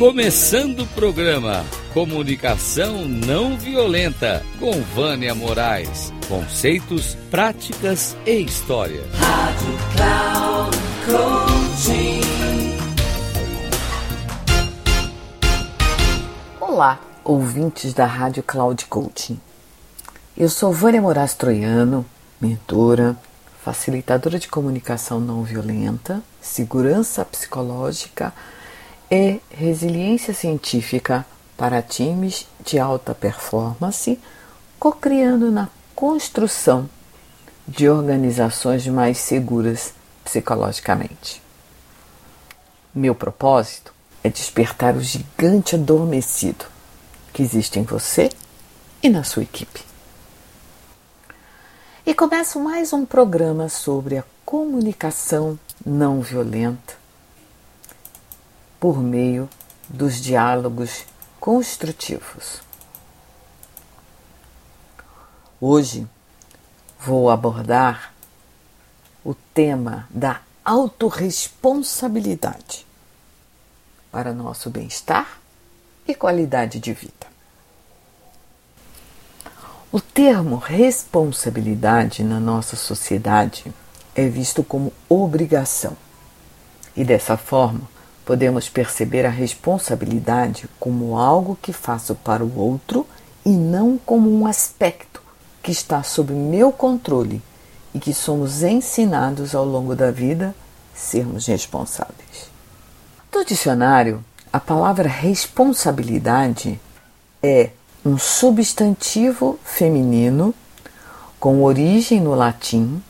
Começando o programa Comunicação Não Violenta com Vânia Moraes. Conceitos, práticas e história. Rádio Cloud Coaching. Olá, ouvintes da Rádio Cloud Coaching. Eu sou Vânia Moraes Troiano, mentora, facilitadora de comunicação não violenta, segurança psicológica e resiliência científica para times de alta performance, co-criando na construção de organizações mais seguras psicologicamente. Meu propósito é despertar o gigante adormecido que existe em você e na sua equipe. E começo mais um programa sobre a comunicação não violenta por meio dos diálogos construtivos. Hoje vou abordar o tema da autorresponsabilidade para nosso bem-estar e qualidade de vida. O termo responsabilidade na nossa sociedade é visto como obrigação, e dessa forma podemos perceber a responsabilidade como algo que faço para o outro e não como um aspecto que está sob meu controle e que somos ensinados ao longo da vida sermos responsáveis. No dicionário, a palavra responsabilidade é um substantivo feminino com origem no latim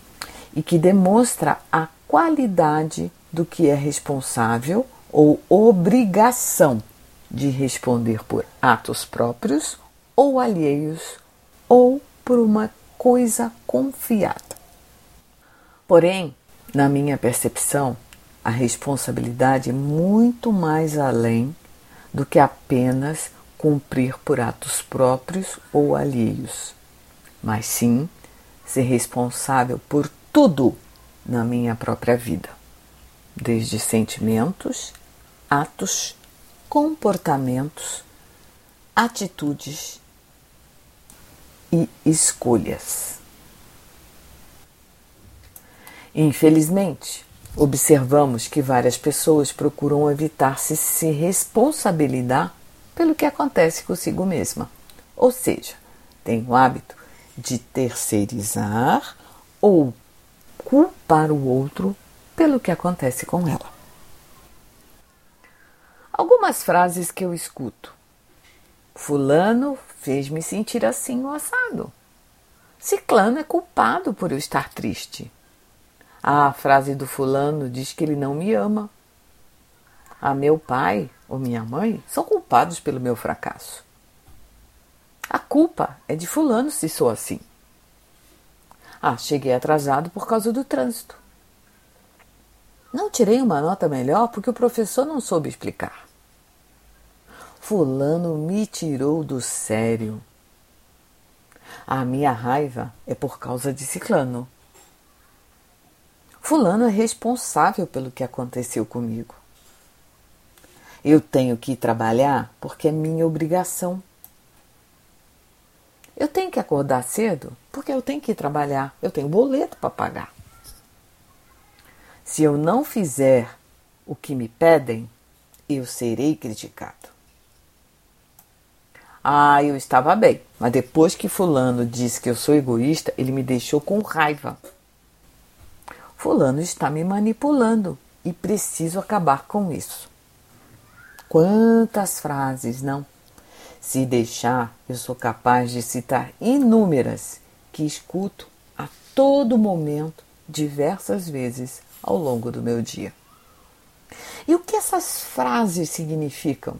e que demonstra a qualidade do que é responsável ou obrigação de responder por atos próprios ou alheios ou por uma coisa confiada. Porém, na minha percepção, a responsabilidade é muito mais além do que apenas cumprir por atos próprios ou alheios, mas sim ser responsável por tudo na minha própria vida, desde sentimentos, atos, comportamentos, atitudes e escolhas. Infelizmente, observamos que várias pessoas procuram evitar se, se responsabilizar pelo que acontece consigo mesma. Ou seja, tem o hábito de terceirizar ou culpar o outro pelo que acontece com ela. Algumas frases que eu escuto. Fulano fez-me sentir assim o assado. Ciclano é culpado por eu estar triste. A frase do fulano diz que ele não me ama. A meu pai ou minha mãe são culpados pelo meu fracasso. A culpa é de fulano se sou assim. Ah, cheguei atrasado por causa do trânsito. Não tirei uma nota melhor porque o professor não soube explicar. Fulano me tirou do sério. A minha raiva é por causa de Ciclano. Fulano é responsável pelo que aconteceu comigo. Eu tenho que trabalhar porque é minha obrigação. Eu tenho que acordar cedo porque eu tenho que trabalhar. Eu tenho boleto para pagar. Se eu não fizer o que me pedem, eu serei criticado. Ah, eu estava bem, mas depois que Fulano disse que eu sou egoísta, ele me deixou com raiva. Fulano está me manipulando e preciso acabar com isso. Quantas frases, não? Se deixar, eu sou capaz de citar inúmeras que escuto a todo momento, diversas vezes ao longo do meu dia. E o que essas frases significam?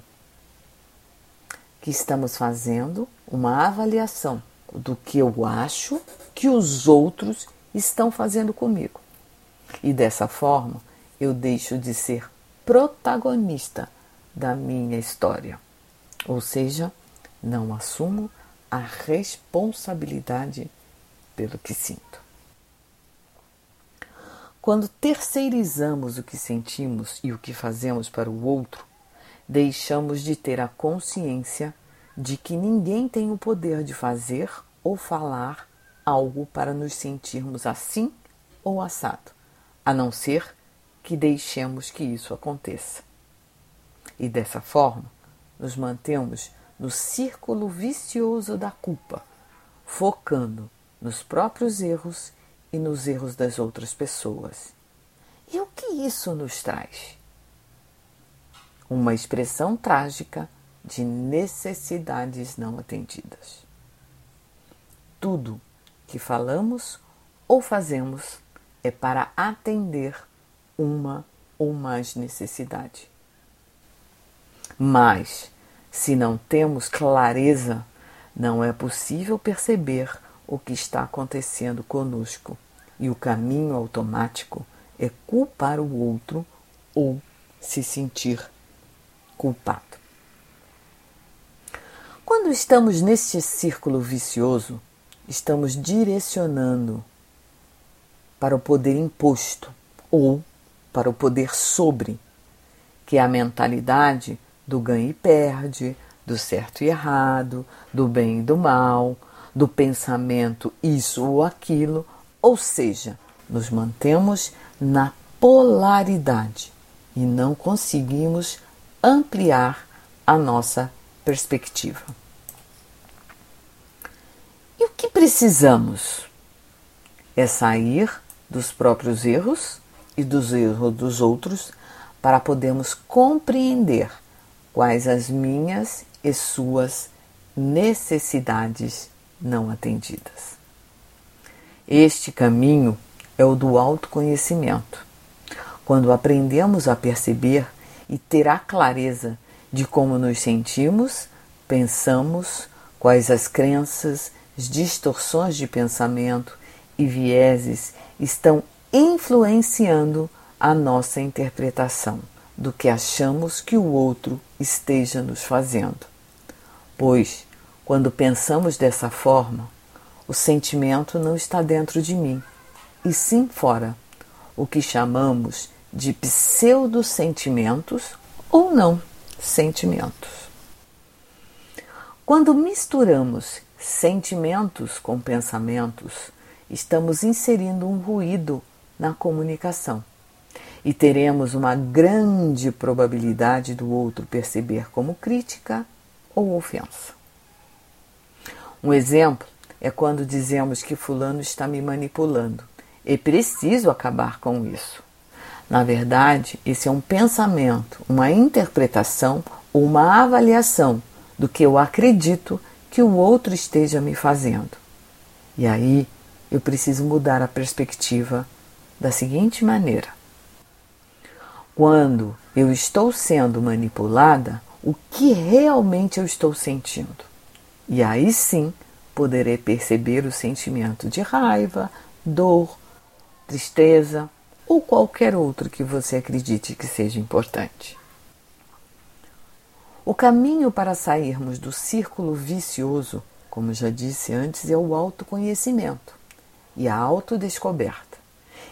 Que estamos fazendo uma avaliação do que eu acho que os outros estão fazendo comigo. E dessa forma eu deixo de ser protagonista da minha história. Ou seja, não assumo a responsabilidade pelo que sinto. Quando terceirizamos o que sentimos e o que fazemos para o outro, deixamos de ter a consciência de que ninguém tem o poder de fazer ou falar algo para nos sentirmos assim ou assado, a não ser que deixemos que isso aconteça. E dessa forma, nos mantemos no círculo vicioso da culpa, focando nos próprios erros e nos erros das outras pessoas. E o que isso nos traz? Uma expressão trágica de necessidades não atendidas. Tudo que falamos ou fazemos é para atender uma ou mais necessidade. Mas, se não temos clareza, não é possível perceber o que está acontecendo conosco e o caminho automático é culpar o outro ou se sentir culpado. Quando estamos neste círculo vicioso, estamos direcionando para o poder imposto ou para o poder sobre, que é a mentalidade do ganha e perde, do certo e errado, do bem e do mal, do pensamento isso ou aquilo, ou seja, nos mantemos na polaridade e não conseguimos ampliar a nossa perspectiva. E o que precisamos? É sair dos próprios erros e dos erros dos outros para podermos compreender quais as minhas e suas necessidades não atendidas. Este caminho é o do autoconhecimento. Quando aprendemos a perceber e ter a clareza de como nos sentimos, pensamos, quais as crenças, as distorções de pensamento e vieses estão influenciando a nossa interpretação do que achamos que o outro esteja nos fazendo. Pois, quando pensamos dessa forma, o sentimento não está dentro de mim, e sim fora, o que chamamos de pseudo-sentimentos ou não sentimentos. Quando misturamos sentimentos com pensamentos, estamos inserindo um ruído na comunicação e teremos uma grande probabilidade do outro perceber como crítica ou ofensa. Um exemplo é quando dizemos que Fulano está me manipulando e preciso acabar com isso. Na verdade, esse é um pensamento, uma interpretação ou uma avaliação do que eu acredito que o outro esteja me fazendo. E aí eu preciso mudar a perspectiva da seguinte maneira: quando eu estou sendo manipulada, o que realmente eu estou sentindo? E aí sim poderei perceber o sentimento de raiva, dor, tristeza ou qualquer outro que você acredite que seja importante. O caminho para sairmos do círculo vicioso, como já disse antes, é o autoconhecimento e a autodescoberta,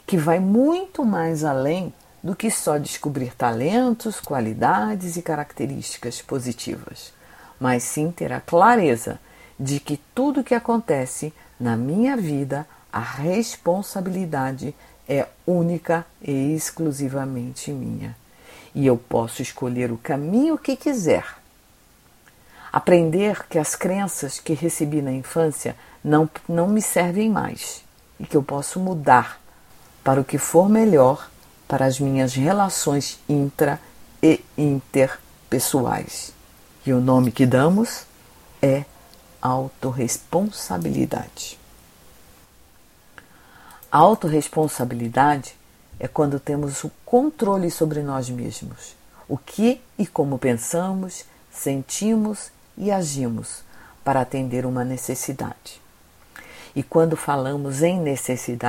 que vai muito mais além do que só descobrir talentos, qualidades e características positivas, mas sim ter a clareza de que tudo que acontece na minha vida, a responsabilidade é única e exclusivamente minha. E eu posso escolher o caminho que quiser. Aprender que as crenças que recebi na infância não, não me servem mais e que eu posso mudar para o que for melhor para as minhas relações intra e interpessoais. E o nome que damos é autorresponsabilidade. A autorresponsabilidade é quando temos o controle sobre nós mesmos, o que e como pensamos, sentimos e agimos para atender uma necessidade. E quando falamos em necessidade,